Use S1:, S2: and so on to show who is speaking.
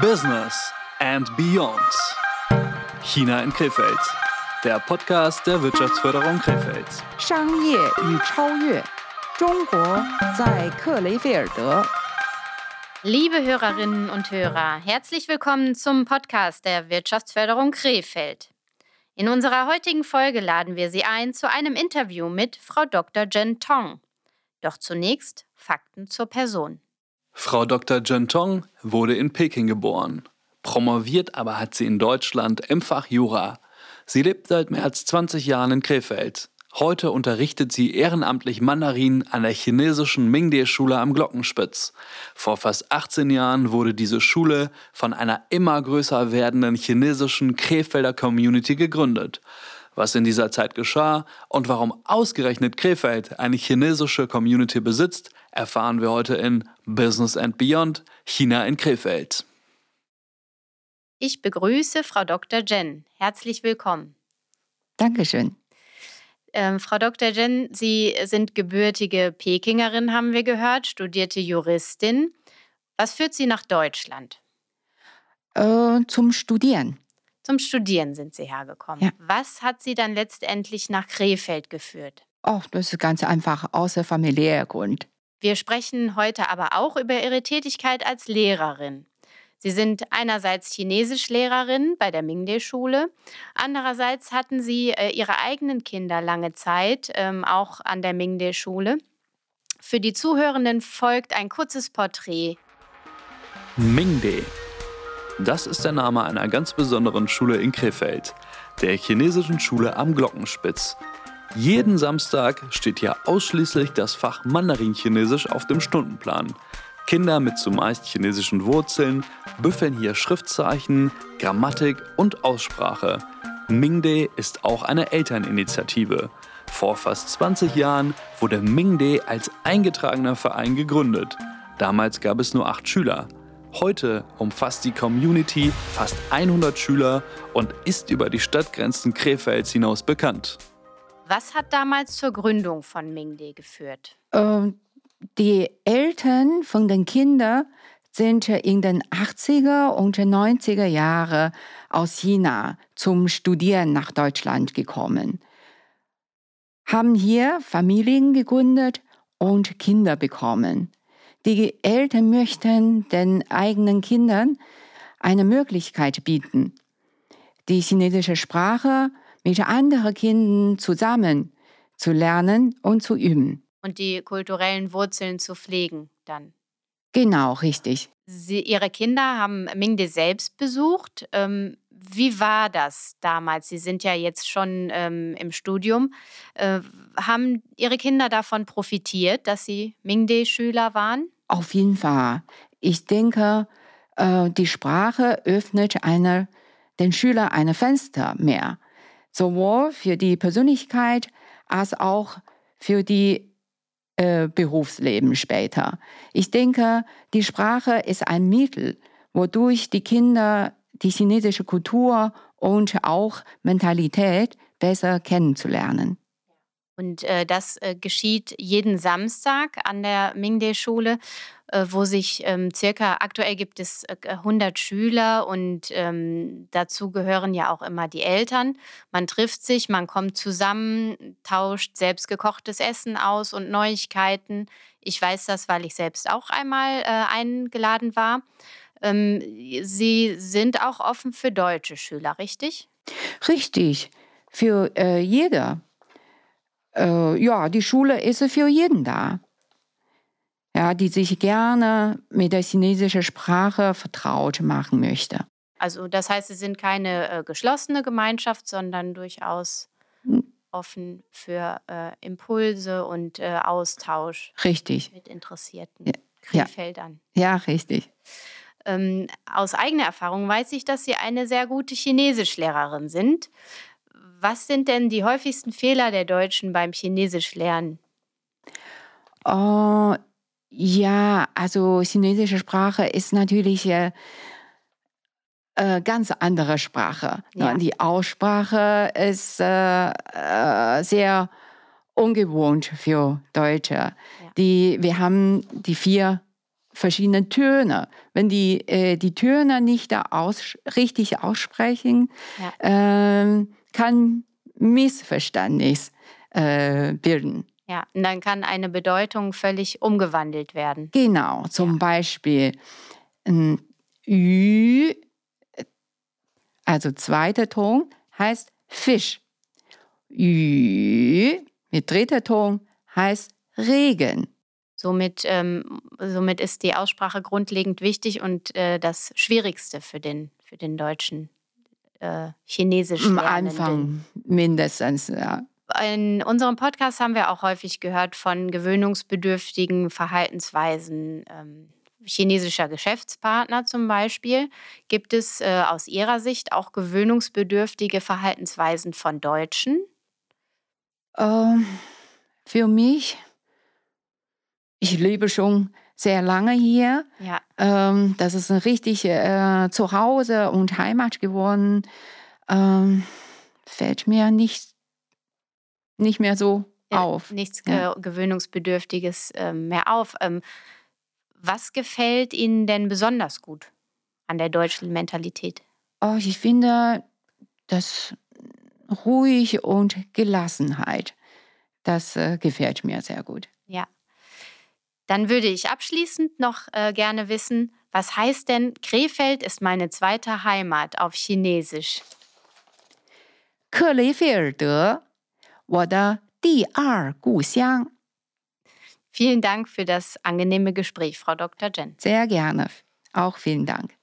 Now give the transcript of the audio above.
S1: Business and Beyond. China in Krefeld. Der Podcast der Wirtschaftsförderung Krefeld.
S2: 商业与超越，中国在克雷菲尔德。
S3: Liebe Hörerinnen und Hörer, herzlich willkommen zum Podcast der Wirtschaftsförderung Krefeld. In unserer heutigen Folge laden wir Sie ein zu einem Interview mit Frau Dr. Jen Tong. Doch zunächst Fakten zur Person.
S1: Frau Dr. Jen Tong wurde in Peking geboren. Promoviert aber hat sie in Deutschland im Fach Jura. Sie lebt seit mehr als 20 Jahren in Krefeld. Heute unterrichtet sie ehrenamtlich Mandarin an der chinesischen Mingde-Schule am Glockenspitz. Vor fast 18 Jahren wurde diese Schule von einer immer größer werdenden chinesischen Krefelder Community gegründet. Was in dieser Zeit geschah und warum ausgerechnet Krefeld eine chinesische Community besitzt, erfahren wir heute in Business and Beyond China in Krefeld.
S3: Ich begrüße Frau Dr. Jen. Herzlich willkommen.
S2: Dankeschön.
S3: Ähm, Frau Dr. Jen, Sie sind gebürtige Pekingerin, haben wir gehört, studierte Juristin. Was führt Sie nach Deutschland?
S2: Äh, zum Studieren.
S3: Zum Studieren sind Sie hergekommen.
S2: Ja.
S3: Was hat Sie dann letztendlich nach Krefeld geführt?
S2: Oh, das ist ganz einfach, außer familiärer Grund.
S3: Wir sprechen heute aber auch über Ihre Tätigkeit als Lehrerin. Sie sind einerseits Chinesischlehrerin bei der Mingde-Schule, andererseits hatten Sie äh, Ihre eigenen Kinder lange Zeit, ähm, auch an der Mingde-Schule. Für die Zuhörenden folgt ein kurzes Porträt.
S1: Mingde. Das ist der Name einer ganz besonderen Schule in Krefeld, der chinesischen Schule am Glockenspitz. Jeden Samstag steht hier ausschließlich das Fach Mandarin-Chinesisch auf dem Stundenplan. Kinder mit zumeist chinesischen Wurzeln büffeln hier Schriftzeichen, Grammatik und Aussprache. Mingde ist auch eine Elterninitiative. Vor fast 20 Jahren wurde Mingde als eingetragener Verein gegründet. Damals gab es nur acht Schüler. Heute umfasst die Community fast 100 Schüler und ist über die Stadtgrenzen Krefelds hinaus bekannt.
S3: Was hat damals zur Gründung von Mingde geführt?
S2: Äh, die Eltern von den Kindern sind in den 80er und 90er Jahren aus China zum Studieren nach Deutschland gekommen, haben hier Familien gegründet und Kinder bekommen. Die Eltern möchten den eigenen Kindern eine Möglichkeit bieten, die chinesische Sprache mit anderen Kindern zusammen zu lernen und zu üben.
S3: Und die kulturellen Wurzeln zu pflegen dann.
S2: Genau, richtig.
S3: Sie, Ihre Kinder haben Mingde selbst besucht. Ähm, wie war das damals? Sie sind ja jetzt schon ähm, im Studium. Äh, haben Ihre Kinder davon profitiert, dass Sie Mingde-Schüler waren?
S2: Auf jeden Fall. Ich denke, äh, die Sprache öffnet eine, den Schüler ein Fenster mehr. Sowohl für die Persönlichkeit als auch für die äh, Berufsleben später. Ich denke, die Sprache ist ein Mittel, wodurch die Kinder die chinesische Kultur und auch Mentalität besser kennenzulernen.
S3: Und äh, das äh, geschieht jeden Samstag an der Mingde-Schule, äh, wo sich ähm, circa, aktuell gibt es äh, 100 Schüler und ähm, dazu gehören ja auch immer die Eltern. Man trifft sich, man kommt zusammen, tauscht selbstgekochtes Essen aus und Neuigkeiten. Ich weiß das, weil ich selbst auch einmal äh, eingeladen war. Ähm, Sie sind auch offen für deutsche Schüler, richtig?
S2: Richtig, für äh, jeder. Äh, ja, die Schule ist für jeden da. Ja, die sich gerne mit der chinesischen Sprache vertraut machen möchte.
S3: Also das heißt, Sie sind keine äh, geschlossene Gemeinschaft, sondern durchaus
S2: Hm.
S3: offen für äh, Impulse und äh, Austausch
S2: Richtig.
S3: mit interessierten
S2: Ja, ja.
S3: Krefeldern.
S2: Ja, richtig.
S3: Ähm, aus eigener Erfahrung weiß ich, dass Sie eine sehr gute Chinesischlehrerin sind. Was sind denn die häufigsten Fehler der Deutschen beim Chinesischlernen?
S2: Oh, ja, also chinesische Sprache ist natürlich äh, äh, ganz andere Sprache.
S3: Ja.
S2: Die Aussprache ist äh, sehr ungewohnt für Deutsche. Die, wir haben die vier verschiedene Töne. Wenn die äh, die Töne nicht aus, richtig aussprechen, ja. äh, kann Missverständnis äh, bilden.
S3: Ja, und dann kann eine Bedeutung völlig umgewandelt werden.
S2: Genau, zum ja. Beispiel Ü, also zweiter Ton, heißt Fisch. Ü mit dritter Ton heißt Regen.
S3: Somit, ähm, somit ist die Aussprache grundlegend wichtig und äh, das Schwierigste für den, für den deutschen äh, Chinesisch
S2: Am Anfang mindestens, ja.
S3: In unserem Podcast haben wir auch häufig gehört von gewöhnungsbedürftigen Verhaltensweisen ähm, chinesischer Geschäftspartner zum Beispiel. Gibt es äh, aus Ihrer Sicht auch gewöhnungsbedürftige Verhaltensweisen von Deutschen?
S2: Ähm, für mich, ich lebe schon sehr lange hier. Ja. Ähm, das ist ein richtig äh, Zuhause und Heimat geworden. Ähm, fällt mir nicht nicht mehr so ja, auf.
S3: Nichts ja. Gewöhnungsbedürftiges äh, mehr auf. Ähm, was gefällt Ihnen denn besonders gut an der deutschen Mentalität?
S2: Oh, ich finde das ruhig und Gelassenheit. Das äh, gefällt mir sehr gut.
S3: Ja. Dann würde ich abschließend noch äh, gerne wissen, was heißt denn Krefeld ist meine zweite Heimat auf Chinesisch?
S2: 克雷菲尔德我的第二故乡。
S3: Vielen Dank für das angenehme Gespräch, Frau Dr. Jen.
S2: Sehr gerne. Auch vielen Dank.